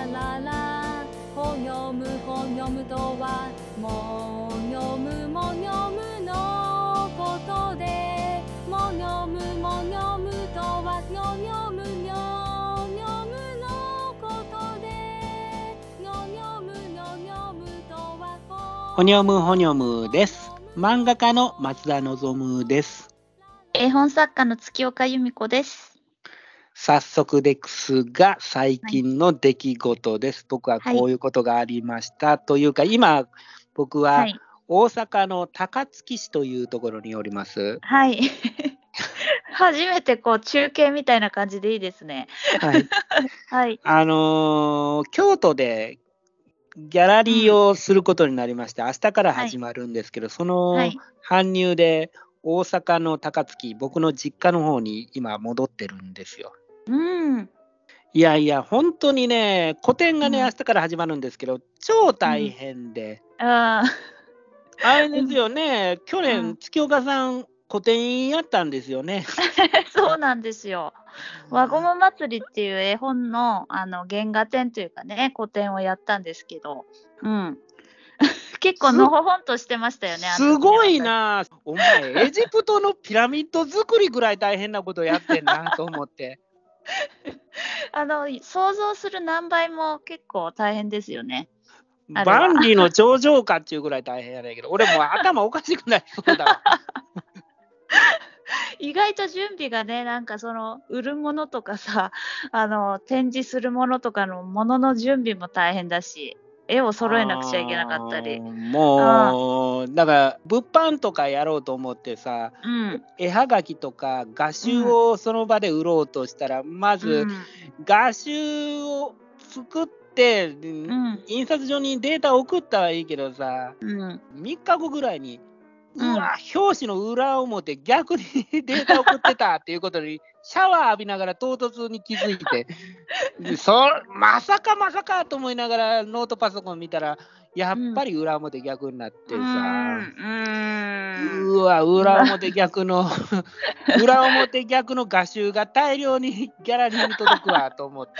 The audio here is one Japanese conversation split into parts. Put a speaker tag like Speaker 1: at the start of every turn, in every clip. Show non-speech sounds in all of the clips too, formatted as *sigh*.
Speaker 1: ラララほにょむほにょむとはもにょむもにょむのことでもにょむもにょむとはにょにょむにょにょむのことでにょにょむにょにょむとは
Speaker 2: ほにょむほにょむです。漫画家の松田望です。
Speaker 3: 絵本作家の月岡由美子です。
Speaker 2: 早速ですが、最近の出来事です。僕はこういうことがありました。というか、今、僕は
Speaker 3: はい。
Speaker 2: 大阪の高槻市というところにおります。
Speaker 3: はい。*laughs* 初めてこう中継みたいな感じでいいですね。
Speaker 2: はい。*laughs*
Speaker 3: はい。
Speaker 2: あのー京都でギャラリーをすることになりまして、明日から始まるんですけど、その
Speaker 3: はい。
Speaker 2: 搬入で大阪の高槻、僕の実家の方に今戻ってるんですよ。
Speaker 3: うん。
Speaker 2: いやいや、本当にね、個展がね、
Speaker 3: うん
Speaker 2: 明日から始まるんですけど、超大変で、
Speaker 3: あ
Speaker 2: あれですよね、去
Speaker 3: う
Speaker 2: 年、
Speaker 3: ん
Speaker 2: 月岡さん、個展やったんですよね。
Speaker 3: ー *laughs* そうなんですよ。輪ゴム祭りっていう絵本のあの原画展というかね、個展をやったんですけど、うん。*laughs* 結構のほほんとしてましたよね。
Speaker 2: すごい。な、お前、エジプトのピラミッド作りぐらい大変なことやってんなと思って。*laughs*
Speaker 3: あの想像する何倍も結構大変ですよね。
Speaker 2: 万里の頂上かっていうぐらい大変やねんけど、俺もう頭おかしくなりそうだわ。
Speaker 3: 意外と準備がね、なんかその売るものとかさ、あの展示するものとかのものの準備も大変だし、絵を揃えなくちゃいけなかったり。
Speaker 2: もう、だから、物販とかやろうと思ってさ、
Speaker 3: うん。
Speaker 2: 絵はがきとか画集をその場で売ろうとしたら、まず
Speaker 3: うん
Speaker 2: 画集を作って、
Speaker 3: うん
Speaker 2: 印刷所にデータ送ったはいいけどさ
Speaker 3: うん。
Speaker 2: 3日後ぐらいに、う
Speaker 3: うん
Speaker 2: わ表紙の裏表逆にデータ送ってたっていうことにシャワー浴びながら唐突に気づいてで *laughs* そまさかまさかと思いながらノートパソコン見たらやっぱり裏表逆になってさ。
Speaker 3: うん。
Speaker 2: うわ、裏表逆の、*laughs* 裏表逆の画集が大量にギャラリーに届くわと思って。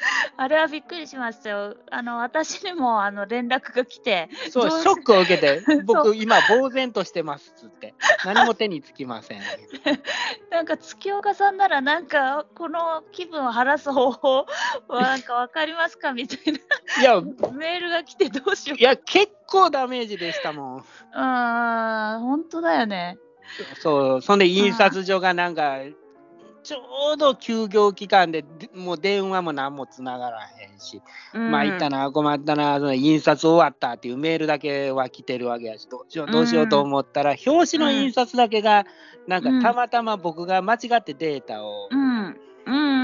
Speaker 2: *laughs*
Speaker 3: あれはびっくりしましたよ。あの私にもあの連絡が来て、
Speaker 2: そう、ショックを受けて、*laughs*
Speaker 3: そ
Speaker 2: 僕、
Speaker 3: う
Speaker 2: 今、呆然としてますっつって、何も手につきません。*laughs*
Speaker 3: なんか月岡さんならなんかこの気分を晴らす方法はなんかわかりますかみたい
Speaker 2: いや、い
Speaker 3: なメールが来てどうしよう。
Speaker 2: や、結構ダメージでしたもん。
Speaker 3: あー本当だよね。
Speaker 2: そう、そんで印刷所がなんか、ちょうど休業期間で、でもう電話も何もつながらへんし、
Speaker 3: うん。
Speaker 2: まあ、いったな、困ったな、その印刷終わったっていうメールだけは来てるわけやし、どうしよう、どうしようと思ったら、表紙の印刷だけが、なんか
Speaker 3: うん
Speaker 2: たまたま僕が間違ってデータを。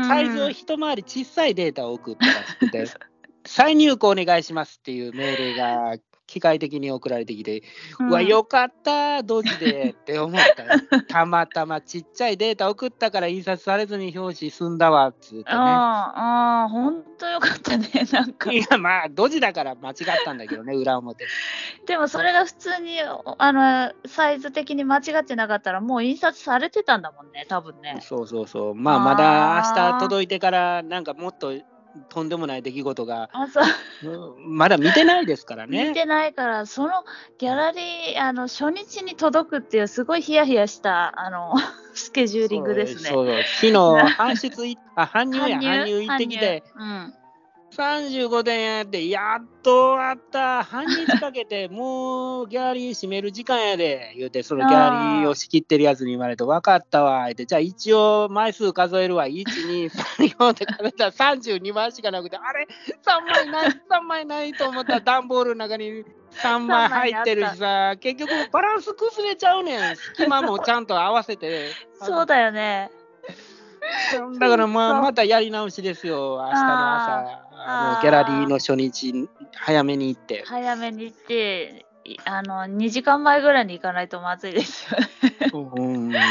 Speaker 2: サイズを一回り小さいデータを送ったらしくて、*laughs* 再入稿お願いしますっていうメールが機械的に送られてきて、うわ、よかった、ドジでって思ったよ。*laughs* たまたまちっちゃいデータ送ったから印刷されずに表紙済んだわっつうてね。
Speaker 3: あーあー、本当よかったね。*laughs* なんか。
Speaker 2: いや、まあ、ドジだから間違ったんだけどね、裏表。
Speaker 3: でもそれが普通にあのサイズ的に間違ってなかったらもう印刷されてたんだもんね、多分ね。
Speaker 2: そうそうそう。まあ、まだ明日届いてから、なんかもっととんでもない出来事が、まだ見てないですからね。
Speaker 3: 見てないから、そのギャラリー、あの初日に届くっていう、すごいヒヤヒヤしたあの *laughs* スケジューリングですね。
Speaker 2: そうそう昨日、搬出いあ、搬入や、搬入行ってきて、
Speaker 3: うん
Speaker 2: 35点やって、やっと終わった、半日かけて、*laughs* もうギャラリー閉める時間やで、言うて、そのギャラリーを仕切ってるやつに言われて、分かったわ、って、じゃあ一応枚数数えるわ、1、2、3、4って数えたら32枚しかなくて、あれ、3枚ない、3枚ないと思った。ら、段ボールの中に3枚入ってるしさ、結局バランス崩れちゃうねん、隙間もちゃんと合わせて。*laughs*
Speaker 3: そうだよね。
Speaker 2: だからまあまたやり直しですよ、明日の朝、あのギャラリーの初日、早めに行って。
Speaker 3: 早めに行って、いあの2時間前ぐらいに行かないとまずいですよね。
Speaker 2: うん *laughs*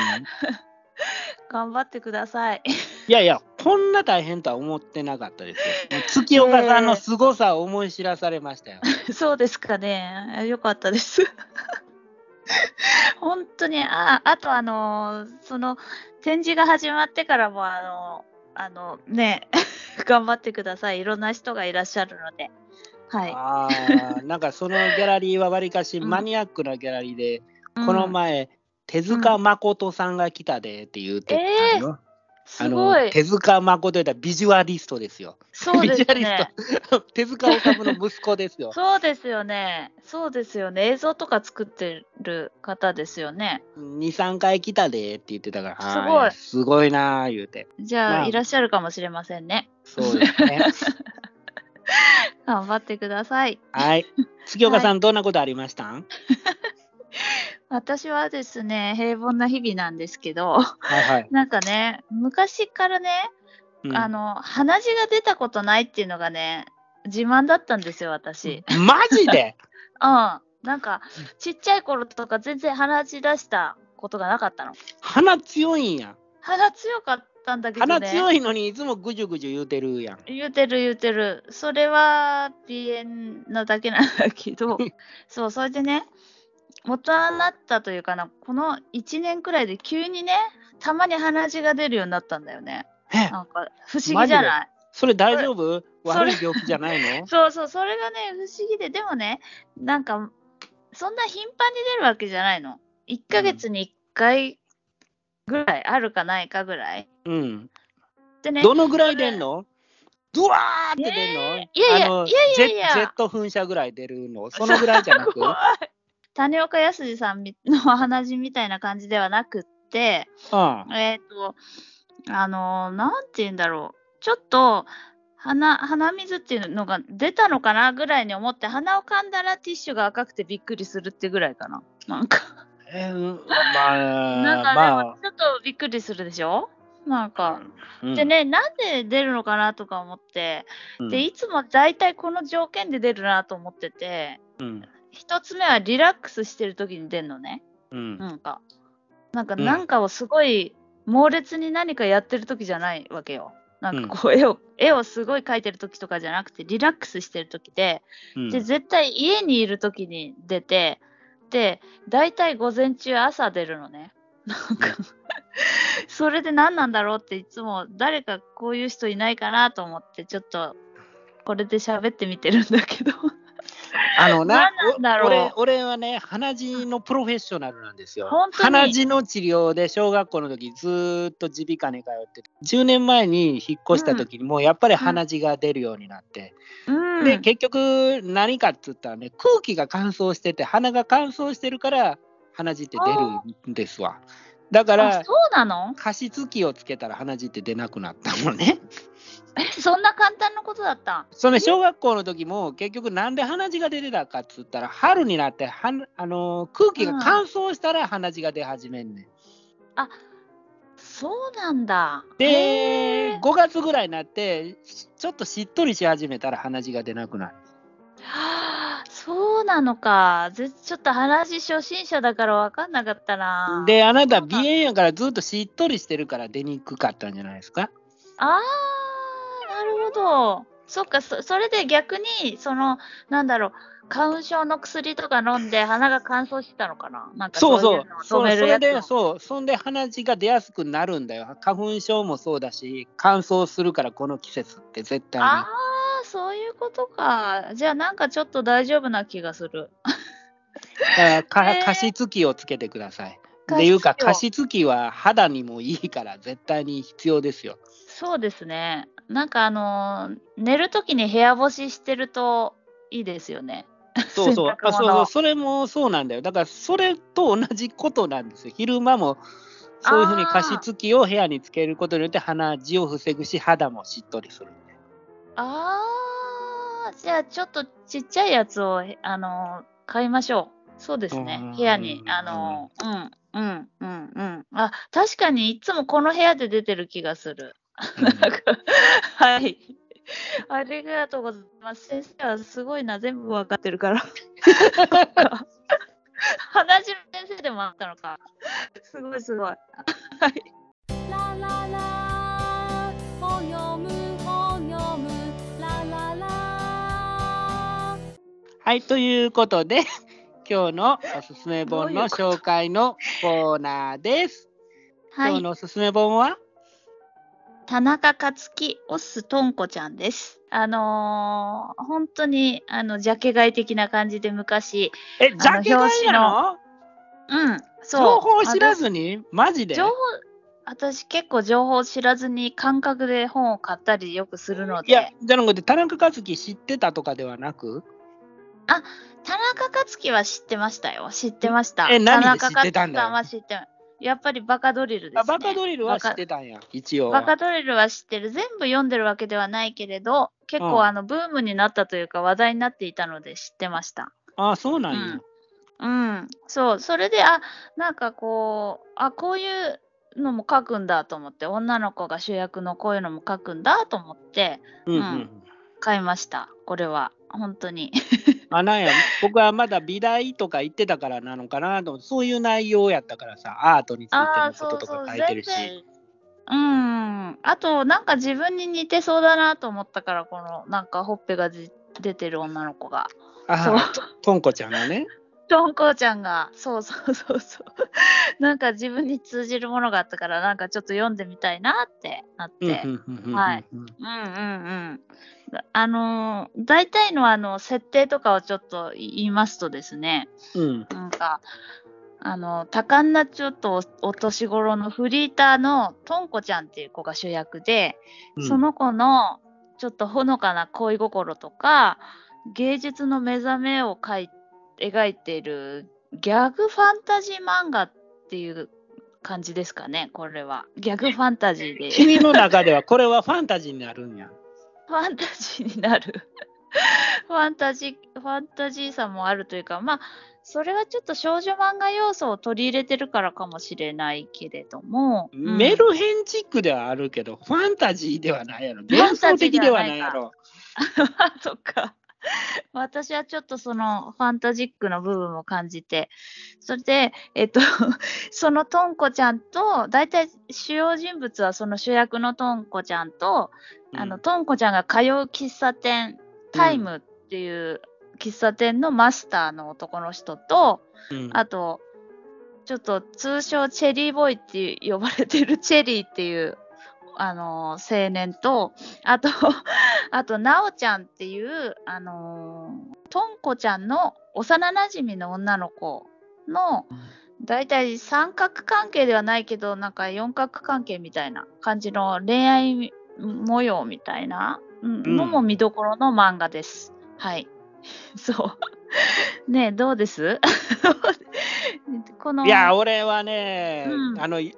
Speaker 3: 頑張ってください。
Speaker 2: いやいや、こんな大変とは思ってなかったですよ。月岡さんの凄さを思い知らされましたよ。*laughs*
Speaker 3: そうですかね。よかったです。*laughs* 本当に、ああとあの、その展示が始まってからも、あの、あのね、*laughs* 頑張ってください。いろんな人がいらっしゃるので。はい。
Speaker 2: ああ、なんかそのギャラリーはわりかし
Speaker 3: うん
Speaker 2: マニアックなギャラリーで、
Speaker 3: うん
Speaker 2: この前、手塚誠さんが来たでって言ってたよ。
Speaker 3: すごい。
Speaker 2: 手塚誠といったらビジュアリストですよ。
Speaker 3: そうですね。*laughs*
Speaker 2: 手塚治虫の息子ですよ。
Speaker 3: そうですよね。そうですよね。映像とか作ってる方ですよね。
Speaker 2: 2、3回来たでって言ってたから、
Speaker 3: すごい
Speaker 2: すごいなー言うて。
Speaker 3: じゃあ、
Speaker 2: まあ
Speaker 3: いらっしゃるかもしれませんね。
Speaker 2: そうですね。*laughs*
Speaker 3: 頑張ってください。
Speaker 2: はい。月岡さん、どんなことありましたん？*laughs*
Speaker 3: 私はですね、平凡な日々なんですけど、
Speaker 2: はいはい。*laughs*
Speaker 3: なんかね、昔からね、
Speaker 2: うん
Speaker 3: あの、鼻血が出たことないっていうのがね、自慢だったんですよ、私。
Speaker 2: マジで？*laughs*
Speaker 3: うん。なんか、ちっちゃい頃とか全然鼻血出したことがなかったの。
Speaker 2: 鼻強いんや。
Speaker 3: 鼻強かったんだけどね。
Speaker 2: 鼻強いのにいつもぐじゅぐじゅ言うてるやん。
Speaker 3: 言うてる言うてる。それは鼻炎なだけなんだけど、*laughs* そう、それでね、大人になったというかな、この1年くらいで急にね、たまに鼻血が出るようになったんだよね。
Speaker 2: え、
Speaker 3: なんか不思議じゃない？
Speaker 2: それ大丈夫？悪い病気じゃないの？*laughs*
Speaker 3: そうそう、それがね、不思議で、でもね、なんか、そんな頻繁に出るわけじゃないの。1ヶ月に1回ぐらいあるかないかぐらい。
Speaker 2: うん。
Speaker 3: でね、
Speaker 2: どのぐらい出んの？ドワーって出んの、
Speaker 3: えーいやいやいやいや
Speaker 2: ジェット噴射ぐらい出るの？そのぐらいじゃなく？*laughs*
Speaker 3: 谷岡康さんみの鼻血みたいな感じではなくって、
Speaker 2: うん。
Speaker 3: えっ、と、あのーなんて言うんだろう。ちょっと、鼻、鼻水っていうのが出たのかなぐらいに思って、鼻を噛んだらティッシュが赤くてびっくりするってぐらいかな。なんか、
Speaker 2: えー、まあ、
Speaker 3: なんかでちょっとびっくりするでしょ？なん
Speaker 2: あ
Speaker 3: か。、
Speaker 2: うん。
Speaker 3: で、ね、なんで出るのかなとか思って、
Speaker 2: うん。
Speaker 3: で、いつも大体この条件で出るなと思ってて、
Speaker 2: うん
Speaker 3: 一つ目はリラックスしてる時に出るのね。
Speaker 2: うん
Speaker 3: なんか、なんか、
Speaker 2: うん
Speaker 3: なんかをすごい猛烈に何かやってる時じゃないわけよ。なんかこう、絵を、絵をすごい描いてる時とかじゃなくて、リラックスしてる時で、
Speaker 2: うん
Speaker 3: で、絶対家にいる時に出て、で、大体午前中朝出るのね。なんか、*laughs* それで何なんだろうっていつも誰かこういう人いないかなと思って、ちょっとこれで喋ってみてるんだけど。
Speaker 2: あのな *laughs* 俺俺はね、鼻血のプロフェッショナルなんですよ。鼻血の治療で小学校の時ずーっと耳鼻科に通ってて、10年前に引っ越した時にもうやっぱり鼻血が出るようになって、
Speaker 3: うん。
Speaker 2: で結局何かっつったらね、空気が乾燥してて、鼻が乾燥してるから鼻血って出るんですわ。だか
Speaker 3: あ
Speaker 2: ら、
Speaker 3: そうなの？
Speaker 2: 加湿器をつけたら鼻血って出なくなったもんね。
Speaker 3: え、そんな簡単なことだった？
Speaker 2: その小学校の時も結局なんで鼻血が出てたかっつったら春になってはんあのー空気が乾燥したら鼻血が出始めんねん。
Speaker 3: そうなんだ。へ
Speaker 2: で
Speaker 3: ー
Speaker 2: 5月ぐらいになってちょっとしっとりし始めたら鼻血が出なくなる。
Speaker 3: はあそうなのか。ぜちょっと話初心者だから分かんなかったな。
Speaker 2: であなた鼻炎やからずっとしっとりしてるから出にくかったんじゃないですか？
Speaker 3: あー、なるほど。そっかそ、それで逆に、その、なんだろう、花粉症の薬とか飲んで鼻が乾燥してたのかな？なんか
Speaker 2: そうそうそうそれでそうそんで鼻血が出やすくなるんだよ花粉症もそうだし乾燥するからこの季節って絶対に
Speaker 3: ああ、そういうことか。じゃあなんかちょっと大丈夫な気がする。
Speaker 2: だから
Speaker 3: へー
Speaker 2: か加湿器をつけてください。っていうか加湿器は肌にもいいから絶対に必要ですよ。
Speaker 3: そうですね。なんかあのー寝るときに部屋干ししてるといいですよね。
Speaker 2: そうそうあそう
Speaker 3: 物
Speaker 2: そうそれもそうなんだよ。だからそれと同じことなんですよ。昼間もそういうふうに加湿器を部屋につけることによって鼻血を防ぐし肌もしっとりする。
Speaker 3: ああ、じゃあちょっとちっちゃいやつを、あのー買いましょう。そうですね
Speaker 2: うん。
Speaker 3: 部屋に、あのーうん、うん、うん、うん。あ、確かにいつもこの部屋で出てる気がする。なんかはい。ありがとうございます。先生はすごいな、全部わかってるから。鼻血の先生でもあったのか。すごいすごい。はい。
Speaker 1: ラララほよむほよむラララ
Speaker 2: はいということで *laughs* 今日のおすすめ本の紹介のコーナーです。
Speaker 3: はい。
Speaker 2: 今日のおすすめ本は？
Speaker 3: 田中克樹オスとんこちゃんです。あのー本当に、あの、ジャケ買い的な感じで昔、
Speaker 2: え、ジャケ買いなの？
Speaker 3: うん、そう。
Speaker 2: 情報知ら
Speaker 3: あ
Speaker 2: ずに？マジで？
Speaker 3: 情報、私結構情報知らずに感覚で本を買ったりよくするので、
Speaker 2: いや、じゃなくて、田中克樹知ってたとかではなく？
Speaker 3: 田中克樹は知ってましたよ。知ってました。
Speaker 2: え何で知ってたんだよ
Speaker 3: 田中克樹さんは知ってやっぱりバカドリルです、ね。
Speaker 2: あバカドリルは知ってたんや、一応は。
Speaker 3: バカドリルは知ってる。全部読んでるわけではないけれど、結
Speaker 2: うん
Speaker 3: 構あのブームになったというか話題になっていたので知ってました。
Speaker 2: あそうなんや。
Speaker 3: うん、そう、それで、あ、なんかこう、あ、こういうのも書くんだと思って、女の子が主役のこういうのも書くんだと思って、
Speaker 2: うんうん
Speaker 3: うん買いました。これは、本当に。
Speaker 2: あなんや僕はまだ美大とか行ってたからなのかなとそういう内容やったからさアートについて
Speaker 3: ああ、
Speaker 2: のこととか書いてるし。
Speaker 3: うん。あと、なんか自分に似てそうだなと思ったから、この、なんかほっぺがじ出てる女の子が。
Speaker 2: あととんこちゃんがね
Speaker 3: とんこちゃんが、そうそうそうそう。*laughs* なんか自分に通じるものがあったから、なんかちょっと読んでみたいなってなって。はいうんうんうん。あのー大体のあの設定とかをちょっと言いますとですね、
Speaker 2: うん
Speaker 3: なんか、あの、多感なちょっとおお年頃のフリーターのとんこちゃんっていう子が主役で、
Speaker 2: うん
Speaker 3: その子のちょっとほのかな恋心とか、芸術の目覚めを描い描いているギャグファンタジー漫画っていう感じですかね、これは。ギャグファンタジーで。
Speaker 2: 君の中ではこれはファンタジーになるんや。
Speaker 3: ファンタジーになる。*laughs* ファンタジー、ファンタジーさもあるというか、まあ、それはちょっと少女漫画要素を取り入れてるからかもしれないけれども、うん
Speaker 2: メルヘンチックではあるけど、ファンタジーではないやろ。幻想的では
Speaker 3: ないか *laughs*
Speaker 2: ないやろ。*laughs*
Speaker 3: そっか。*laughs* 私はちょっとそのファンタジックの部分を感じて、それで、えっと、*laughs* そのトンコちゃんと、大体主要人物はその主役のトンコちゃんと、あの、トンコちゃんが通う喫茶店、タイムっていう喫茶店のマスターの男の人と、
Speaker 2: うん。
Speaker 3: あと、ちょっと通称チェリーボーイって呼ばれてるチェリーっていう、あのー青年と、あと、*laughs* あと、なおちゃんっていう、あのーとんこちゃんの幼なじみの女の子の、だいたい三角関係ではないけど、なんか四角関係みたいな感じの恋愛模様みたいなうん
Speaker 2: うん
Speaker 3: のも見どころの漫画です。はい。*laughs* そう。*laughs* ねえ、どうです？この
Speaker 2: いや、俺はね、
Speaker 3: うん
Speaker 2: あのい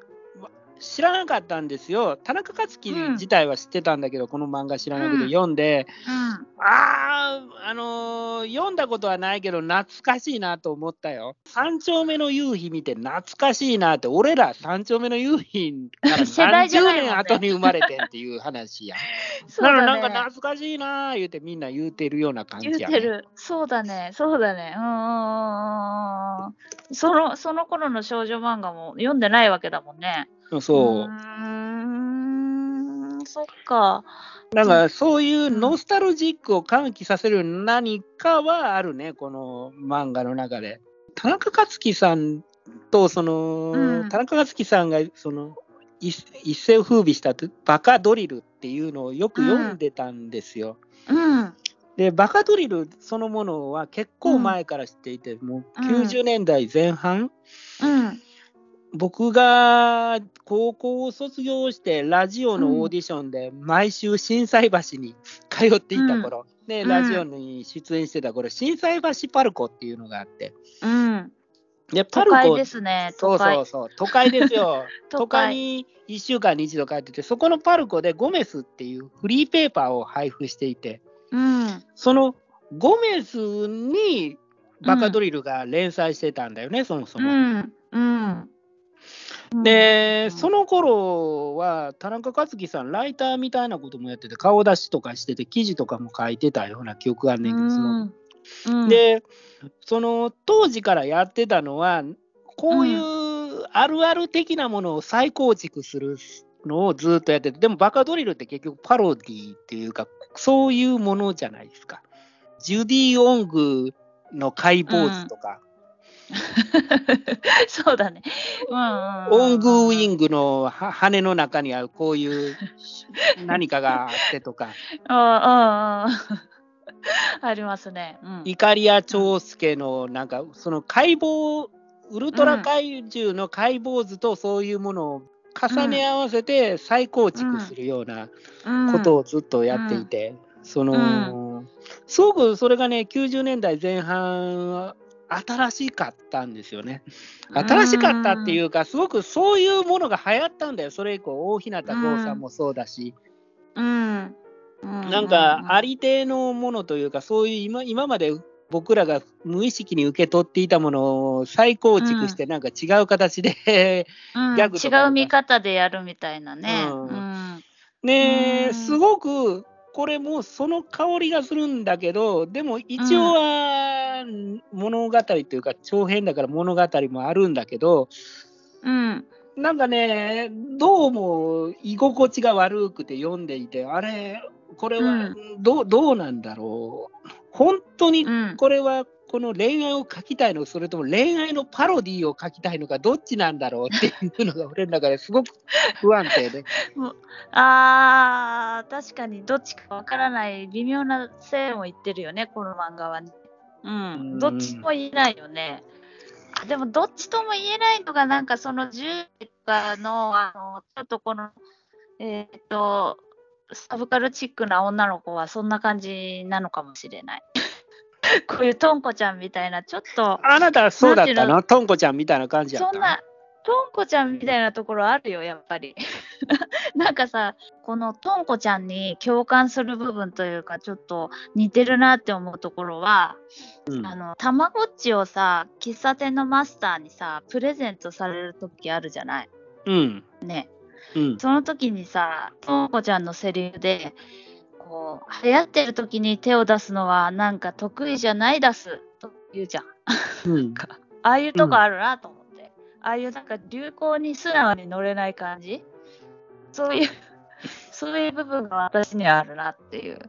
Speaker 2: 知らなかったんですよ。田中克樹
Speaker 3: うん
Speaker 2: 自体は知ってたんだけど、この漫画知らなくて
Speaker 3: うん
Speaker 2: 読んで、
Speaker 3: うん、
Speaker 2: あー、あのー読んだことはないけど、懐かしいなと思ったよ。三丁目の夕日見て懐かしいなって、俺ら三丁目の夕日から
Speaker 3: 世代
Speaker 2: 何十
Speaker 3: じゃないもんね
Speaker 2: 年後に生まれてんっていう話や。*laughs*
Speaker 3: そうだね。
Speaker 2: なんか懐かしいなー言うてみんな言うてるような感じや、ね。
Speaker 3: 言うてる。そうだね。そうだね。うーん。その、その頃の少女漫画も読んでないわけだもんね。
Speaker 2: そう。
Speaker 3: ーん。そっか。
Speaker 2: なんかそういうノスタルジックを喚起させる何かはあるね、この漫画の中で。田中克樹さんと、その、
Speaker 3: うん
Speaker 2: 田中克樹さんがその一一世を風靡したバカドリルっていうのをよく読んでたんですよ。
Speaker 3: うん。
Speaker 2: で、バカドリルそのものは結構前から知っていて、もう90年代前半、
Speaker 3: うん。
Speaker 2: 僕が高校を卒業してラジオのオーディションで毎週心斎橋に通っていた頃、で
Speaker 3: うん
Speaker 2: ラジオに出演してた頃心斎橋パルコっていうのがあって
Speaker 3: うん。
Speaker 2: でパルコ
Speaker 3: 都会ですね。
Speaker 2: そう
Speaker 3: 都会
Speaker 2: そうそう都会ですよ
Speaker 3: 都 *laughs*
Speaker 2: 都会
Speaker 3: 会
Speaker 2: に1週間に一度帰っててそこのパルコでゴメスっていうフリーペーパーを配布していて
Speaker 3: うん。
Speaker 2: そのゴメスにバカドリルが連載してたんだよね、そもそも。
Speaker 3: うん。うん。
Speaker 2: で、そ
Speaker 3: の、
Speaker 2: の頃は田中克樹さん、ライターみたいなこともやってて、顔出しとかしてて、記事とかも書いてたような記憶があんねんけど、その
Speaker 3: うん、
Speaker 2: で、その当時からやってたのは、こういうあるある的なものを再構築するのをずっとやってて、でもバカドリルって結局パロディっていうか、そういうものじゃないですか。ジュディ・オングの解剖図とか、*laughs*
Speaker 3: そうだね。うんうんうん
Speaker 2: オングウィングのは羽の中にはこういう *laughs* 何かがあってとか、
Speaker 3: うんうんうん。ありますね。うん。
Speaker 2: イカリア長介のなんかその解剖ウルトラ怪獣の解剖図とそういうものを重ね合わせて再構築するようなことをずっとやっていて、その、すごくそれがね90年代前半新しかったんですよね。新しかったっていうか、すごくそういうものが流行ったんだよ。それ以降、大日向剛さんもそうだし、
Speaker 3: うん。
Speaker 2: なんかありていのものというか、そういう今今まで僕らが無意識に受け取っていたものを再構築して、なんか違う形で、
Speaker 3: うん
Speaker 2: ギャグとか
Speaker 3: 違う見方でやるみたいなね。
Speaker 2: う
Speaker 3: うんん。
Speaker 2: ねすごくこれもその香りがするんだけど、でも一応は物語というか、長編だから物語もあるんだけど、
Speaker 3: うん。
Speaker 2: なんかね、どうも居心地が悪くて読んでいて、あれ、これはどう,、どうなんだろう。本当に
Speaker 3: うん。
Speaker 2: これはこの恋愛を書きたいのそれとも恋愛のパロディーを書きたいのかどっちなんだろうっていうのが俺の中ですごく不安定で。*laughs*
Speaker 3: あー、確かにどっちかわからない微妙な線を言ってるよね、この漫画はね。う
Speaker 2: うん。
Speaker 3: どっちも言えないよね。でも、どっちとも言えないのが、なんかその10とかの、あの、ちょっとこの、えっ、と、サブカルチックな女の子はそんな感じなのかもしれない。*laughs* こういうトンコちゃんみたいな、ちょっと、
Speaker 2: あなたはそうだった
Speaker 3: なんていう
Speaker 2: の？トンコちゃんみたいな感じやった
Speaker 3: そんな、トンコちゃんみたいなところあるよ、やっぱり。*laughs* なんかさ、このトンコちゃんに共感する部分というか、ちょっと似てるなって思うところは、
Speaker 2: うん
Speaker 3: あの、たまごっちをさ、喫茶店のマスターにさ、プレゼントされる時あるじゃない？
Speaker 2: うん。
Speaker 3: ね。
Speaker 2: うん。
Speaker 3: その時にさ、トンコちゃんのセリフで、こう、流行ってる時に手を出すのは、なんか得意じゃない出す、と言うじゃん。
Speaker 2: うん。*laughs*
Speaker 3: ああいうとこあるなと思って、ああいうなんか流行に素直に乗れない感じ？そういう *laughs* そういう部分が私にはあるなっていう。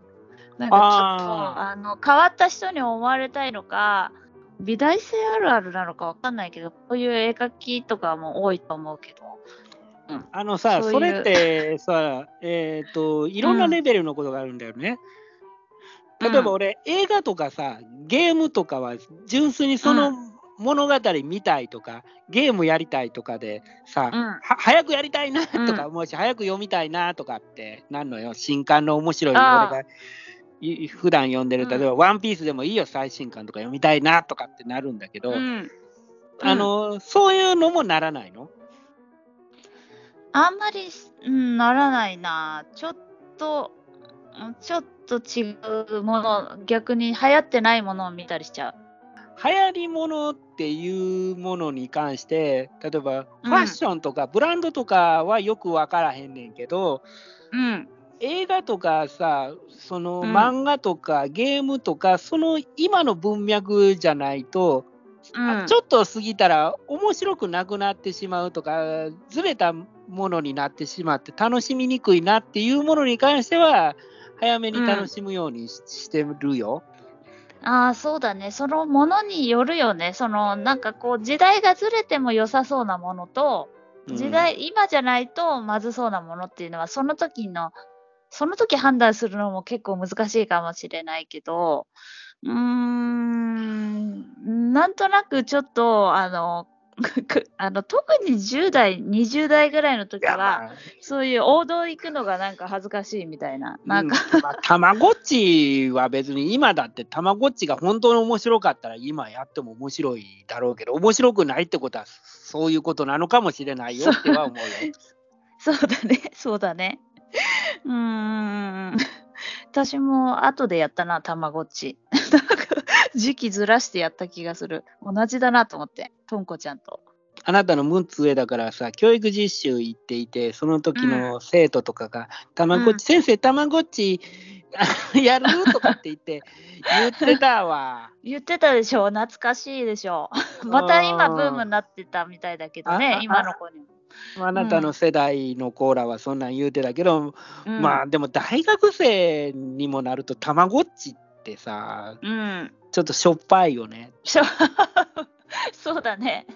Speaker 3: なんかちょっと
Speaker 2: あ
Speaker 3: あの変わった人に思われたいのか美大生あるあるなのかわかんないけどこういう絵描きとかも多いと思うけど
Speaker 2: あのさ、
Speaker 3: そういう。
Speaker 2: それってさ、えっ、と、いろんなレベルのことがあるんだよね。
Speaker 3: うん。
Speaker 2: 例えば俺、映画とかさ、ゲームとかは純粋にその物語見たいとか、ゲームやりたいとかでさ、
Speaker 3: うん。
Speaker 2: は早くやりたいなとか
Speaker 3: う
Speaker 2: 思うし、早く読みたいなとかってなんのよ。新刊の面白い俺がい普段読んでる、
Speaker 3: うん。
Speaker 2: 例えば、ワンピースでもいいよ、最新刊とか読みたいなとかってなるんだけど、
Speaker 3: うん。
Speaker 2: あの、そういうのもならないの
Speaker 3: あんまり、うん、ならないな。ちょっとうんちょっと違うもの逆に流行ってないものを見たりしちゃう。
Speaker 2: 流行りものっていうものに関して例えばファッションとかブランドとかはよく分からへんねんけど、
Speaker 3: うん。
Speaker 2: 映画とかさその
Speaker 3: うん。
Speaker 2: 漫画とかゲームとか、その今の文脈じゃないと、あ
Speaker 3: うん。
Speaker 2: ちょっと過ぎたら面白くなくなってしまうとかずれたものになってしまって楽しみにくいなっていうものに関しては早めに楽しむようにし,、してるよ。
Speaker 3: ああそうだね。そのものによるよね。そのなんかこう時代がずれても良さそうなものと
Speaker 2: うん。
Speaker 3: 時代、今じゃないとまずそうなものっていうのはその時のその時判断するのも結構難しいかもしれないけどうーんなんとなくちょっとあのく *laughs* あの特に10代20代ぐらいの時は
Speaker 2: まあ
Speaker 3: そういう王道行くのがなんか恥ずかしいみたいななんか、
Speaker 2: うんまあたまごっちは別に今だってたまごっちが本当に面白かったら今やっても面白いだろうけど面白くないってことはそういうことなのかもしれないよっては思うよ。*laughs*
Speaker 3: そうだね、そうだね。うーん。私も後でやったな、たまごっち。時期ずらしてやった気がする。同じだなと思って、とんこちゃんと。
Speaker 2: あなたの6つ上だからさ教育実習行っていてその時の生徒とかが「たまごっち、先生たまごっちあ *laughs* やる?」とかって言って言ってたわ。*laughs*
Speaker 3: 言ってたでしょ、懐かしいでしょ。*laughs* また今ブームになってたみたいだけど
Speaker 2: あ
Speaker 3: ね
Speaker 2: あ、
Speaker 3: 今の子にも。
Speaker 2: あなたの世代のコーラはそんなん言うてたけど、
Speaker 3: うん、
Speaker 2: まあでも大学生にもなるとたまごっちってさ
Speaker 3: うん。
Speaker 2: ちょっとしょっぱいよね。*laughs*
Speaker 3: そうだね。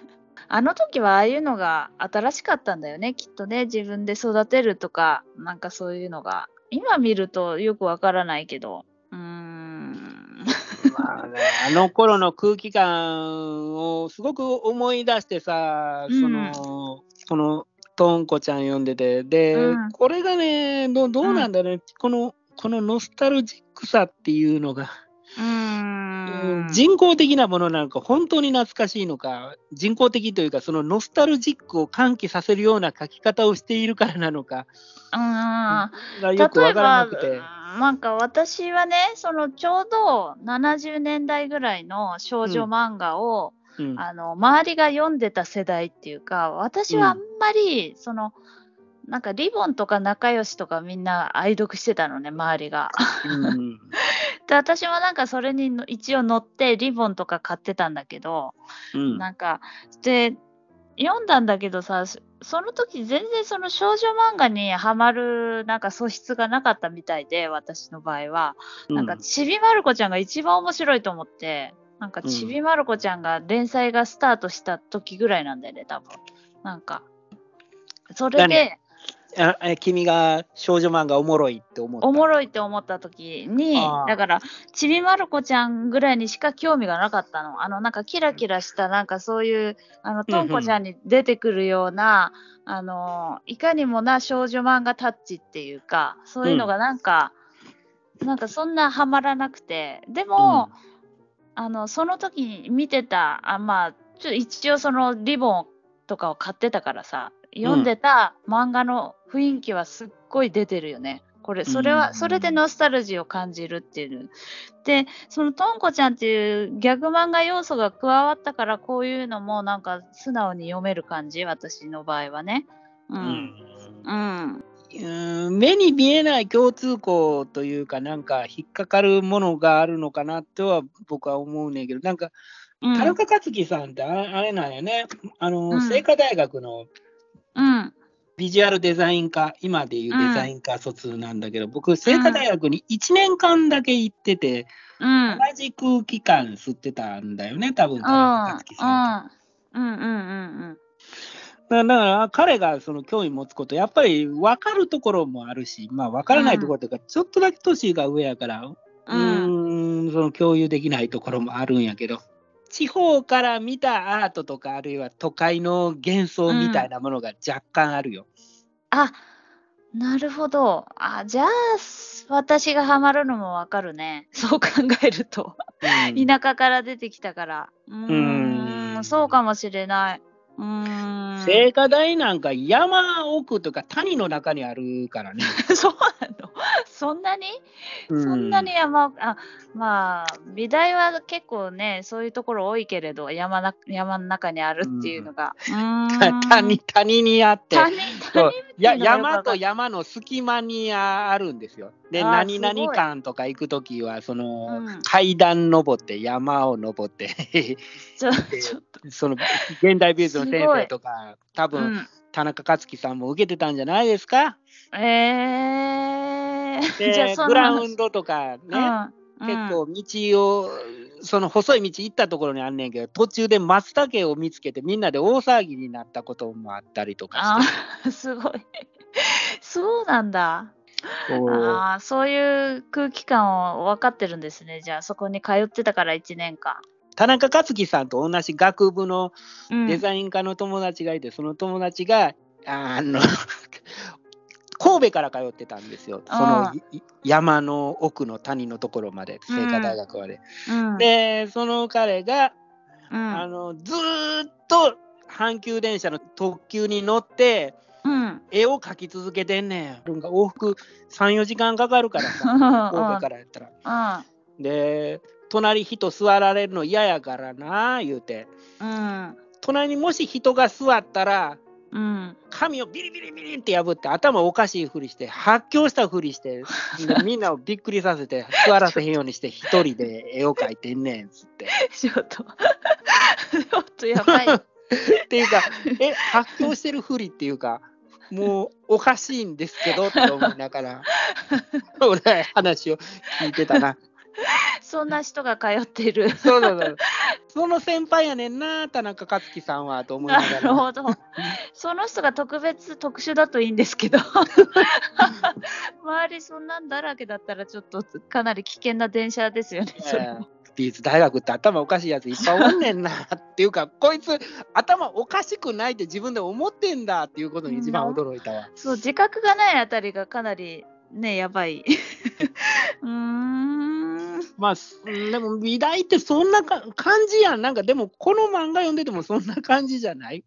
Speaker 3: あの時はああいうのが新しかったんだよね、きっとね。自分で育てるとか、なんかそういうのが。今見るとよくわからないけど。うーん。*laughs*
Speaker 2: まあね、あの頃の空気感をすごく思い出してさ、
Speaker 3: うん
Speaker 2: その、このトンコちゃん読んでて、で、
Speaker 3: うん
Speaker 2: これがねど、どうなんだろうね、この、このノスタルジックさっていうのが、
Speaker 3: うーん。
Speaker 2: 人工的なものなのか、本当に懐かしいのか、人工的というか、そのノスタルジックを喚起させるような書き方をしているからなのか、
Speaker 3: うん。
Speaker 2: がよくわ
Speaker 3: 例えば
Speaker 2: からなくて。
Speaker 3: なんか私はねそのちょうど70年代ぐらいの少女漫画を、
Speaker 2: うん
Speaker 3: あの周りが読んでた世代っていうか私はあんまり、そのなんかリボンとか仲良しとかみんな愛読してたのね周りが。*laughs*
Speaker 2: うん
Speaker 3: で私もなんかそれにの一応乗ってリボンとか買ってたんだけど、
Speaker 2: うん。
Speaker 3: なんかで読んだんだけどさそその時全然その少女漫画にはまるなんか素質がなかったみたいで私の場合は、なんかちびまる子ちゃんが一番面白いと思ってなんか
Speaker 2: うん
Speaker 3: ちびまる子ちゃんが連載がスタートした時ぐらいなんだよね多分。なんかそれで
Speaker 2: あえ君が少女漫画おもろいって思った。
Speaker 3: おもろいって思った時にだからちびまる子ちゃんぐらいにしか興味がなかったの。あのなんかキラキラしたなんかそういうあのとんこちゃんに出てくるような、あのいかにもな少女漫画タッチっていうかそういうのがなんか、なんかそんなハマらなくて。でも、あのその時に見てたあまあちょ一応そのリボンとかを買ってたからさ読んでた漫画の雰囲気はすっごい出てるよね。これそれは、
Speaker 2: うん
Speaker 3: それでノスタルジーを感じるっていう。でそのとんこちゃんっていうギャグ漫画要素が加わったからこういうのもなんか素直に読める感じ私の場合はね。う。
Speaker 2: うんん
Speaker 3: うん。
Speaker 2: うん目に見えない共通項というか、なんか引っかかるものがあるのかなとは僕は思うねんけど、なんか、
Speaker 3: うん。
Speaker 2: 田中克樹さんってあれなんやね、あの、
Speaker 3: うん
Speaker 2: 清華大学の
Speaker 3: うん。
Speaker 2: ビジュアルデザイン科、今でいうデザイン科卒なんだけど、僕、清華大学に1年間だけ行ってて、
Speaker 3: うん。
Speaker 2: 同じ空気感吸ってたんだよね、多分田中克樹さんと。
Speaker 3: うんうんうんうん
Speaker 2: だから彼がその興味持つこと、やっぱり分かるところもあるし、まあ分からないところというか、ちょっとだけ年が上やから、う
Speaker 3: うん
Speaker 2: ーん、その共有できないところもあるんやけど、地方から見たアートとか、あるいは都会の幻想みたいなものが若干あるよ。
Speaker 3: あなるほど。あじゃあ私がハマるのもわかるね。*laughs* そう考えると。
Speaker 2: うん
Speaker 3: 田舎から出てきたから。うー
Speaker 2: うん
Speaker 3: んそうかもしれない。うーん。
Speaker 2: 聖火台なんか山奥とか谷の中にあるからね。*laughs*
Speaker 3: そうなの？そんなに、
Speaker 2: う
Speaker 3: そんなに山あまあ美大は結構ねそういうところ多いけれど山な山の中にあるっていうのが、うーん *laughs*
Speaker 2: 谷谷にあって。
Speaker 3: 谷
Speaker 2: そう。や山と山の隙間にああるんですよ。で、何々館とか行くときは、その、
Speaker 3: うん。
Speaker 2: 階段登って、山を登って、*laughs* *laughs* その現代美術の先生とか、多
Speaker 3: と、う
Speaker 2: 分、
Speaker 3: ん、
Speaker 2: 田中克樹さんも受けてたんじゃないですか？
Speaker 3: えー、じゃあ
Speaker 2: グラウンドとかね、
Speaker 3: うん
Speaker 2: 結構道を、その細い道行ったところにあんねんけど、途中で松茸を見つけて、みんなで大騒ぎになったこともあったりとか
Speaker 3: あ
Speaker 2: して。
Speaker 3: ー *laughs* すごい。*laughs* そうなんだ。あーそういう空気感を分かってるんですね。じゃあそこに通ってたから1年間、
Speaker 2: 田中克樹さんと同じ学部の
Speaker 3: うん、
Speaker 2: デザイン科の友達がいて、その友達が、あの、神戸から通ってたんですよ。その山の奥の谷のところまで、清華大学まで。
Speaker 3: うん、
Speaker 2: で、その彼が、
Speaker 3: うん
Speaker 2: あの、ずーっと阪急電車の特急に乗って、
Speaker 3: うん
Speaker 2: 絵を描き続けてんねん。往復3、4時間かかるからさ、*laughs* 神戸からやったら。で、隣人座られるの嫌やからな、言うて。
Speaker 3: うん
Speaker 2: 隣にもし人が座ったら、
Speaker 3: うん
Speaker 2: 紙をビリビリビリって破って頭おかしいふりして発狂したふりしてで *laughs* みんなをびっくりさせて座らせへんようにして一人で絵を描いてんねんっつって。*laughs*
Speaker 3: ちょっと *laughs* ちょっとやばい
Speaker 2: っていうかえ発狂してるふりっていうかもうおかしいんですけどって思いながら俺は話を聞いてたな。*laughs*
Speaker 3: そんな人が通っている。
Speaker 2: そうそうそう。その先輩やねんな、田中克樹さんはと思いな
Speaker 3: な
Speaker 2: がら。
Speaker 3: るほど。*laughs* その人が特別特殊だといいんですけど、*laughs* 周りそんなんだらけだったらちょっとかなり危険な電車ですよね。そ
Speaker 2: ー美術大学って頭おかしいやついっぱいおんねんなっていうか、こいつ頭おかしくないって自分で思ってんだっていうことに一番驚いたわ。
Speaker 3: そう自覚がないあたりがかなりねやばい。うーん。
Speaker 2: まあ、すでも美大ってそんなか感じやん。なんかでもこの漫画読んでてもそんな感じじゃない、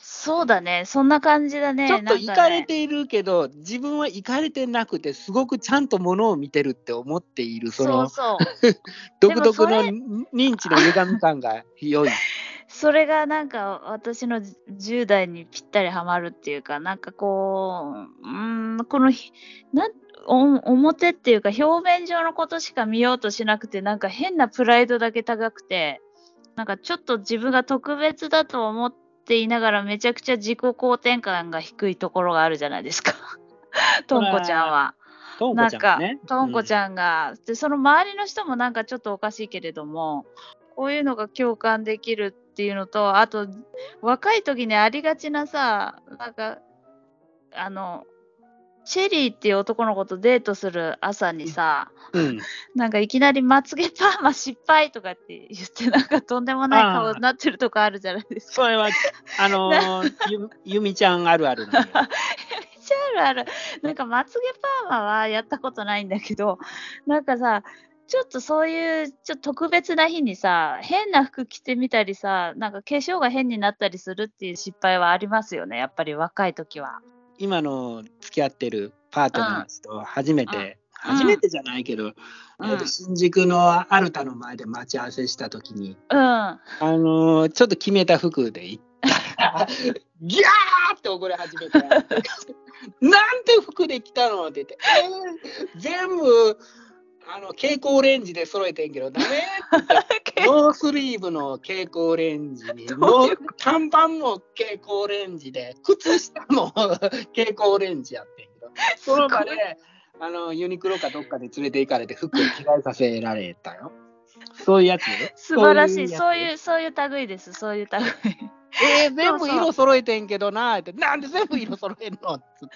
Speaker 3: そうだね、そんな感じだね。
Speaker 2: ちょっといかれているけど、自分はいかれてなくて、すごくちゃんとものを見てるって思っている、その
Speaker 3: そうそう。*laughs*
Speaker 2: 独特の認知の歪み感が良い。*laughs*
Speaker 3: それがなんか私の10代にぴったりはまるっていうか、なんかこう、うーん、このひなお表っていうか表面上のことしか見ようとしなくて、なんか変なプライドだけ高くて、なんかちょっと自分が特別だと思っていながらめちゃくちゃ自己肯定感が低いところがあるじゃないですか。とんこちゃんは。
Speaker 2: とんこ
Speaker 3: なんか
Speaker 2: ちゃんね。、
Speaker 3: とんこちゃんが、で、その周りの人もなんかちょっとおかしいけれども、こういうのが共感できるっていうのと、あと、若い時にありがちなさ、なんか、あの、チェリーっていう男の子とデートする朝にさ、
Speaker 2: うん。*laughs*
Speaker 3: なんかいきなりまつげパーマ失敗とかって言って、なんかとんでもない顔になってるとこあるじゃないですか。
Speaker 2: それは、あのーゆゆみちゃんあるあるなのよ。*laughs*
Speaker 3: めっちゃあるある。なんかまつげパーマはやったことないんだけど、なんかさ、ちょっとそういうちょっと特別な日にさ、変な服着てみたりさ、なんか化粧が変になったりするっていう失敗はありますよね、やっぱり若い時は。
Speaker 2: 今の付き合ってるパートナーと初めて、
Speaker 3: うん。
Speaker 2: 初めてじゃないけど、
Speaker 3: うん。
Speaker 2: えーと新宿のアルタの前で待ち合わせしたときに、
Speaker 3: うん。
Speaker 2: あのーちょっと決めた服で行ったら、*laughs* ギャーって怒り始めて、*laughs* なんて服で来たのって言って、えー全部、あの蛍光オレンジで揃えてんけど、ダメ *laughs* ノースリーブの蛍光オレンジに、短パンも蛍光オレンジで、靴下も蛍光オレンジやってんけど、*laughs* その場であのユニクロかどっかで連れて行かれて服を着替えさせられたよ。そういうやつ？よ。
Speaker 3: 素晴らしい。そういう、そういう類です。そういう類。
Speaker 2: えー、全部色揃えてんけどなーって、なんで全部色揃えんの？っつって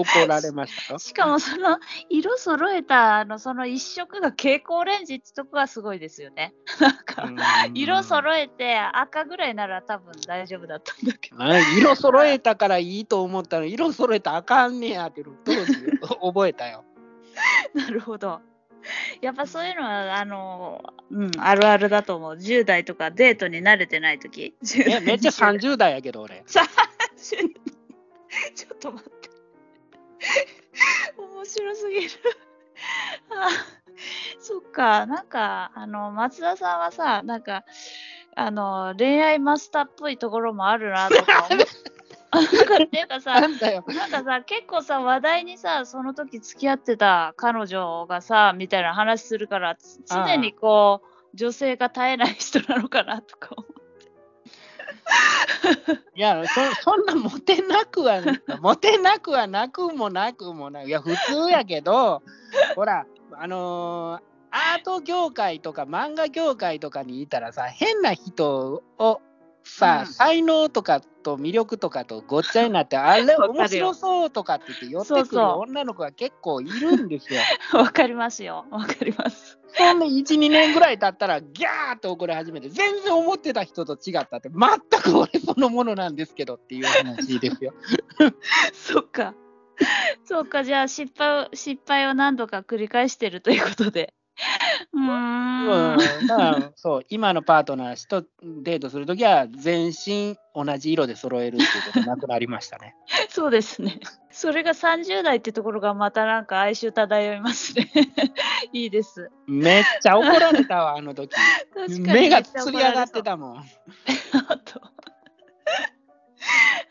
Speaker 2: 怒られましたよ。
Speaker 3: しかもその色揃えたあのその一色が蛍光オレンジってとこがすごいですよね。なんか色揃えて赤ぐらいなら多分大丈夫だったんだけど。
Speaker 2: あ色揃えたからいいと思ったの色揃えたらあかんねやって当時覚えたよ。
Speaker 3: なるほど。やっぱそういうのはあの、うん、あるあるだと思う。10代とかデートに慣れてない時。10代
Speaker 2: えめっちゃ
Speaker 3: 20代
Speaker 2: 30代やけど俺。
Speaker 3: 30 *laughs* ちょっと待って。*laughs* 面白すぎる。*laughs* あそっか、なんか、あの、松田さんはさ、なんか、あの、恋愛マスターっぽいところもあるなとか思う。*laughs* なんかっていうかさ
Speaker 2: な、ん
Speaker 3: かさ、結構さ、話題にさ、その時付き合ってた彼女がさ、みたいな話するから、つ常にこう、女性が絶えない人なのかなとか思う。*laughs*
Speaker 2: いやそそんなモテなくはモテなくはなくもなくもない。いや普通やけど *laughs* ほらあのーアート業界とか漫画業界とかにいたらさ変な人をさ、
Speaker 3: うん
Speaker 2: 才能とかと魅力とかとごっちゃになって *laughs* あれ面白そうとかって言って寄ってくる女の子が結構いるんですよ。*laughs*
Speaker 3: わかりますよ。わかります。
Speaker 2: そんで12年ぐらい経ったらギャーって怒り始めて全然思ってた人と違ったって全く俺そのものなんですけどっていう話ですよ。*laughs*
Speaker 3: そっか。そっか、じゃあ失敗を、失敗を何度か繰り返してるということで。*laughs* うーん。
Speaker 2: うん、まあそう今のパートナーとデートするときは全身同じ色で揃えるっていうことなくなりましたね。*laughs*
Speaker 3: そうですね。それが30代ってところがまたなんか哀愁漂いますね。*laughs* いいです。
Speaker 2: めっちゃ怒られたわあの時。
Speaker 3: 確かに
Speaker 2: 目がつり上がってたもん。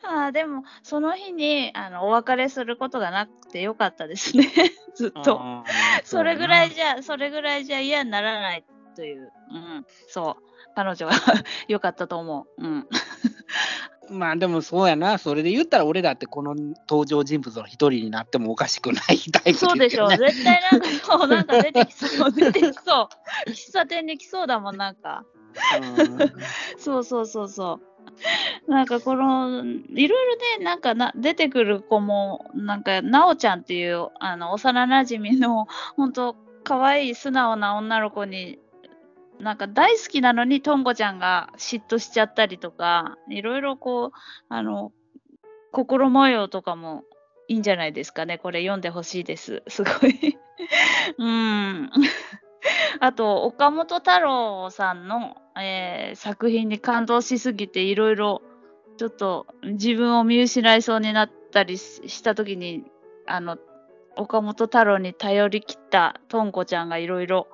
Speaker 3: あとあーでもその日にあのお別れすることがなくてよかったですね。*laughs* ずっと。
Speaker 2: うん
Speaker 3: それぐらいじゃそれぐらいじゃ嫌にならないという、うん、そう。彼女は *laughs* 良かったと思う、うん、*laughs*
Speaker 2: まあでもそうやな、それで言ったら俺だってこの登場人物の一人になってもおかしくないタイプ
Speaker 3: そうでしょ、
Speaker 2: ね
Speaker 3: 絶対なんかそう、なんか出てきそう、出てきそう。喫茶店に来そうだもん、なんか。そうそうそうそう。*laughs* なんかこの、いろいろね、なんかな出てくる子も、なんか、なおちゃんっていう、あの、幼なじみの、本当可愛い素直な女の子に、なんか大好きなのに、とんこちゃんが嫉妬しちゃったりとか、いろいろこう、あの、心模様とかもいいんじゃないですかね。これ読んでほしいです。すごい。*laughs* うん。*laughs* あと、岡本太郎さんの、えー作品に感動しすぎて、いろいろちょっと自分を見失いそうになったりししたときに、あの、岡本太郎に頼り切ったとんこちゃんがいろいろ、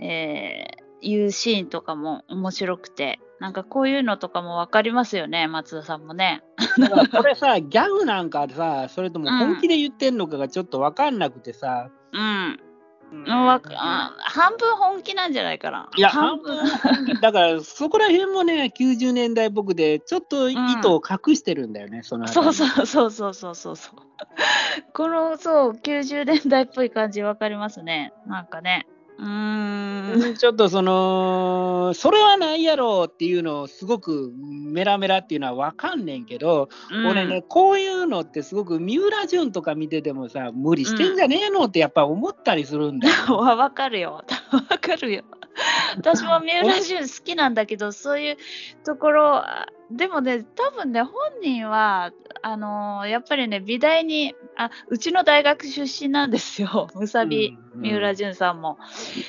Speaker 3: えー言うシーンとかも面白くて、なんかこういうのとかもわかりますよね、松田さんもね。
Speaker 2: これさ、ギャグなんかさ、それとも本気で言ってんのかがちょっと分かんなくてさ。
Speaker 3: うん。
Speaker 2: うん
Speaker 3: わかあ半分本気なんじゃないかな。
Speaker 2: いや、半分だからそこら辺もね、*laughs* 90年代僕で、ちょっと意図を隠してるんだよね、その
Speaker 3: そう
Speaker 2: う。
Speaker 3: そうそうそうそうそうそう。このそう90年代っぽい感じわかりますね。なんかね。うーん。*laughs*
Speaker 2: ちょっとその、それはないやろっていうのをすごくメラメラっていうのは分かんねんけど、俺ね、こういうのってすごく三浦淳とか見ててもさ、無理してんじゃねえのってやっぱ思ったりするんだよ。
Speaker 3: うん。わわかるよ。わかるよ。*laughs* *laughs* 私も三浦淳好きなんだけど、そういうところ、あでもね、多分ね、本人は、あのーやっぱりね、美大にあ、うちの大学出身なんですよ、むさび。
Speaker 2: うん
Speaker 3: 三浦淳さんも。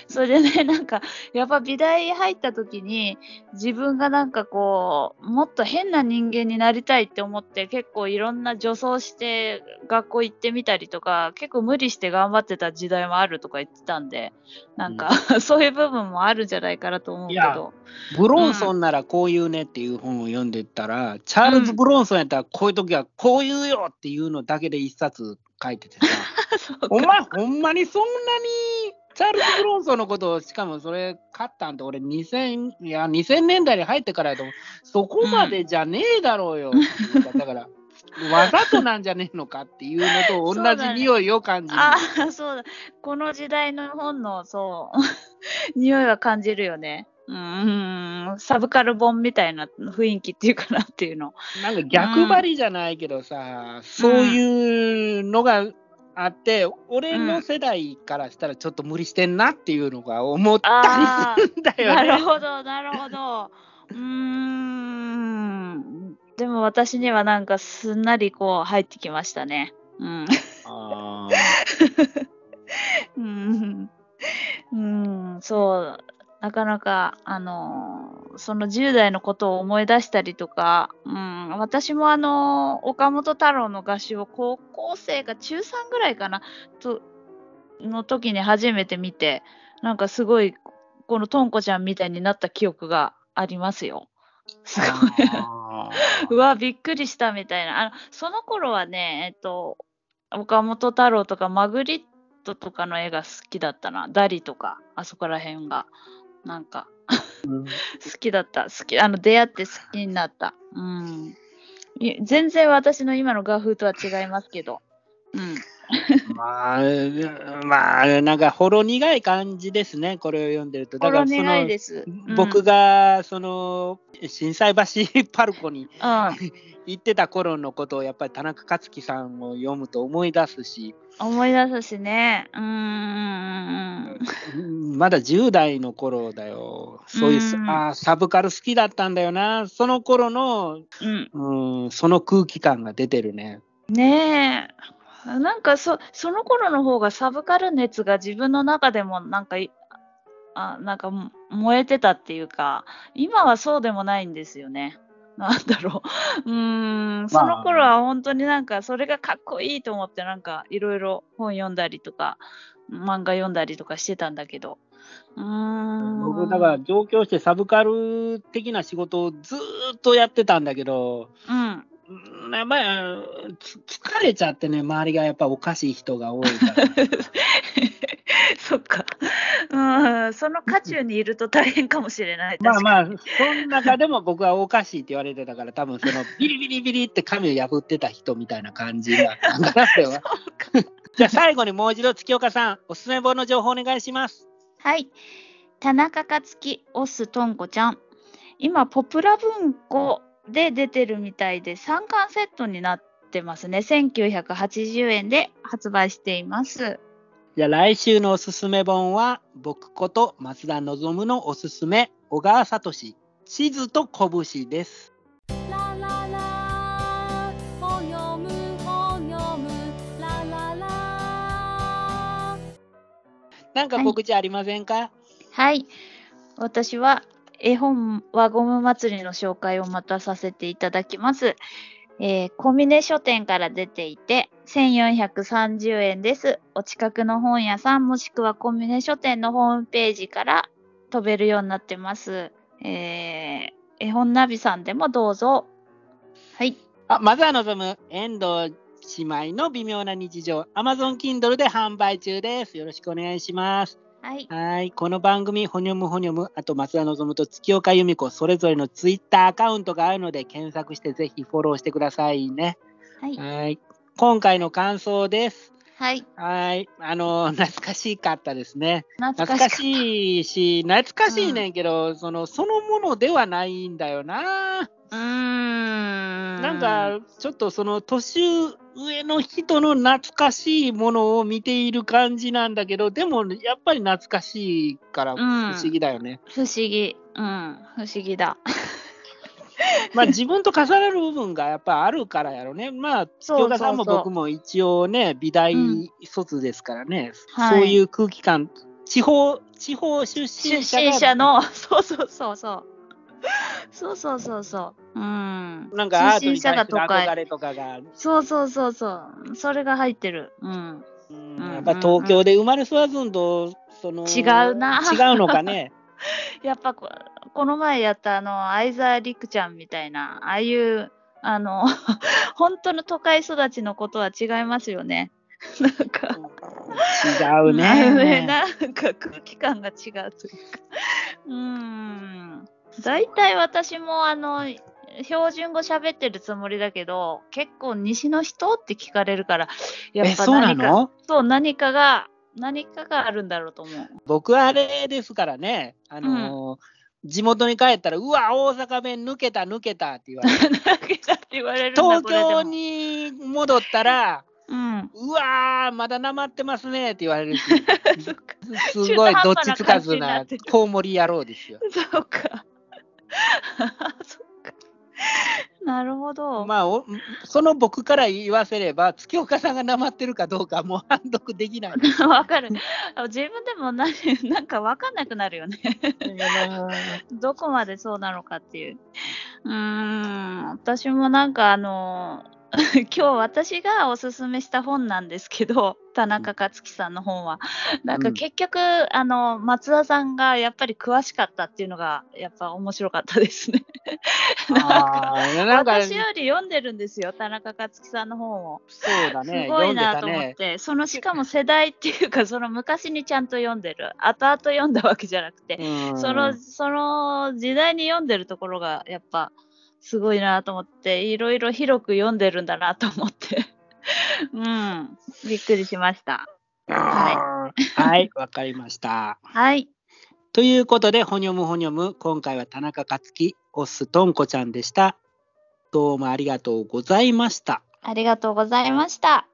Speaker 3: それでね、*laughs* なんか、やっぱ美大入った時に、自分がなんかこう、もっと変な人間になりたいって思って、結構いろんな女装して学校行ってみたりとか、結構無理して頑張ってた時代もあるとか言ってたんで、なんか、*laughs* そういう部分もあるんじゃないかなと思うけど。
Speaker 2: ブロンソンならこういうねっていう本を読んでったら、チャールズ・ブロンソンやったらこういう時はこう言うよっていうのだけで一冊書いててさ、*laughs* お前ほんまにそんなにチャールズ・ブロンソンのことを、しかもそれ買ったんって俺2000、いや2000年代に入ってからやとそこまでじゃねえだろうようか、だから、わざとなんじゃねえのかっていうのと同じ匂いを感じる。
Speaker 3: ああ、そうだ。この時代の本の、そう、*laughs* 匂いは感じるよね。うーん、サブカル本みたいな雰囲気っていうかなっていうの。
Speaker 2: なんか逆張りじゃないけどさ、そういうのがあって、俺の世代からしたらちょっと無理してんなっていうのが思った
Speaker 3: あ
Speaker 2: りするんだ
Speaker 3: あ、
Speaker 2: よね。
Speaker 3: なるほど、なるほど。うーん。でも私にはなんかすんなりこう入ってきましたね。うん。
Speaker 2: あ
Speaker 3: うん、うん、そう、なかなか、あのーその10代のことを思い出したりとか、うん、私もあのー岡本太郎の合集を高校生が中3ぐらいかな、と、の時に初めて見て、なんかすごい、このとんこちゃんみたいになった記憶がありますよ。すごい。
Speaker 2: あ
Speaker 3: うわ、びっくりしたみたいな。あの、その頃はね、えっと、岡本太郎とかマグリットとかの絵が好きだったな。ダリとか、あそこら辺が。なんか、
Speaker 2: うん
Speaker 3: 好きだった。好き、あの、出会って好きになった。うん。い全然私の今の画風とは違いますけど。うん。*laughs*
Speaker 2: まあ、まあ、なんかほろ苦い感じですね、これを読んでると。
Speaker 3: ほろ
Speaker 2: その。
Speaker 3: うん
Speaker 2: 僕がその震災橋パルコに
Speaker 3: うん。*laughs*
Speaker 2: 行ってた頃のことをやっぱり田中克樹さんを読むと思い出すし、
Speaker 3: 思い出すしね。うーん。
Speaker 2: うんまだ10代の頃だよ。そういう、
Speaker 3: うん
Speaker 2: あーサブカル好きだったんだよな。その頃の、
Speaker 3: うん。
Speaker 2: うん、その空気感が出てるね。
Speaker 3: ねえ。なんかそ、その頃の方がサブカル熱が自分の中でもなんかい、あなんかも燃えてたっていうか、今はそうでもないんですよね。なんだろう。うーん、その頃は本当になんかそれがかっこいいと思ってなんかいろいろ本読んだりとか、漫画読んだりとかしてたんだけど。うーん。
Speaker 2: 僕、だから上京してサブカル的な仕事をずーっとやってたんだけど、
Speaker 3: うん。
Speaker 2: うんやっぱりつ疲れちゃってね、周りがやっぱおかしい人が多いから。*laughs*
Speaker 3: そっか。うん。うん、その渦中にいると大変かもしれない。
Speaker 2: まあまあ、その中でも僕はおかしいって言われてたから、多分そのビリビリビリって紙を破ってた人みたいな感じだったんかな、これは。*laughs* じゃあ最後にもう一度月岡さん、おすすめ本の情報お願いします。
Speaker 3: はい。田中克樹、オスとんこちゃん。今、ポプラ文庫で出てるみたいで、3巻セットになってますね。1980円で発売しています。
Speaker 2: じゃあ来週のおすすめ本は、僕こと松田望のおすすめ、小川聡、地図と拳です。なんか告知ありませんか、
Speaker 3: はい。私は絵本輪ゴム祭りの紹介をまたさせていただきます。えー、コミネ書店から出ていて、1430円です。お近くの本屋さんもしくはコミネ書店のホームページから飛べるようになってます。えー、絵本ナビさんでもどうぞ。はい。
Speaker 2: あまずは望む遠藤姉妹の微妙な日常、Amazon Kindle で販売中です。よろしくお願いします。
Speaker 3: はい。
Speaker 2: はい。この番組、ほにょむほにょむ、あと松田望と月岡由美子、それぞれのツイッターアカウントがあるので、検索してぜひフォローしてくださいね。
Speaker 3: はい。
Speaker 2: はい。今回の感想です。
Speaker 3: はい。
Speaker 2: はい。あの、懐かしかったですね。
Speaker 3: 懐
Speaker 2: 懐か
Speaker 3: かしい。
Speaker 2: しいし、懐かしいねんけど、その、そのものではないんだよな。
Speaker 3: うーん。
Speaker 2: なんか、ちょっとその、年上の人の懐かしいものを見ている感じなんだけど、でも、やっぱり懐かしいから不
Speaker 3: ん
Speaker 2: 思議だよね。
Speaker 3: 不思議。うん。不思議だ。*laughs*
Speaker 2: まあ、自分と重なる部分がやっぱあるからやろね。まあ、
Speaker 3: そう
Speaker 2: 清岡さんも僕も一応ね、美大
Speaker 3: うん
Speaker 2: 卒ですからね、
Speaker 3: はい
Speaker 2: そういう空気感、地方、地方出身者
Speaker 3: の、そうそうそうそう。そうそうそうそう。うん。
Speaker 2: なんかアートに対する
Speaker 3: が都会
Speaker 2: 憧れとかが、
Speaker 3: そうそうそうそう。それが入ってる。うん。
Speaker 2: うん
Speaker 3: うん
Speaker 2: やっぱ東京で生まれ育つんと、その
Speaker 3: 違うな
Speaker 2: 違うのかね。*laughs*
Speaker 3: やっぱこ、この前やったあの、相沢陸ちゃんみたいな、ああいう、あの、*laughs* 本当の都会育ちのことは違いますよね。*laughs* なんか、
Speaker 2: 違うね。
Speaker 3: なんか空気感が違うというか。うーん。大体私もあの、標準語喋ってるつもりだけど、結構西の人って聞かれるから、や
Speaker 2: え、
Speaker 3: っぱ
Speaker 2: そうな
Speaker 3: 何か、
Speaker 2: の
Speaker 3: そう、何かが、何かがあるんだろうと思う。
Speaker 2: 僕はあれですからね、あのー地元に帰ったら、うわ、大阪弁抜けた、抜けたって言われ
Speaker 3: る *laughs*
Speaker 2: 東京に戻ったら、
Speaker 3: うん。
Speaker 2: うわー、まだなまってますねって言われるし。*laughs* すごいどっちつかず
Speaker 3: な
Speaker 2: コウモリ野郎ですよ。*laughs*
Speaker 3: そうか。*laughs* そっか。なるほど。
Speaker 2: まあ、おその僕から言わせれば、月岡さんがなまってるかどうかもう判読できない。*laughs*
Speaker 3: わかる。あ自分でも何なんかわかんなくなるよね。どこまでそうなのかっていう。うーん、私もなんかあの、*laughs* 今日私がおすすめした本なんですけど、田中克樹さんの本は。なんか結局、あの、松田さんがやっぱり詳しかったっていうのが、やっぱ面白かったですね。*laughs* なんか私より読んでるんですよ、田中克樹さんの本を。
Speaker 2: そうだね、
Speaker 3: すごいなと思っ
Speaker 2: たね。
Speaker 3: て、そのしかも世代っていうか、その昔にちゃんと読んでる、後々読んだわけじゃなくて、
Speaker 2: うん
Speaker 3: そのその時代に読んでるところがやっぱすごいなと思って、いろいろ広く読んでるんだなと思って、*laughs* うん、びっくりしました。
Speaker 2: ははい、*laughs* わかりました。
Speaker 3: はい、
Speaker 2: ということで、ほにょむほにょむ、今回は田中克樹、オスとんこちゃんでした。どうもありがとうございました。
Speaker 3: ありがとうございました。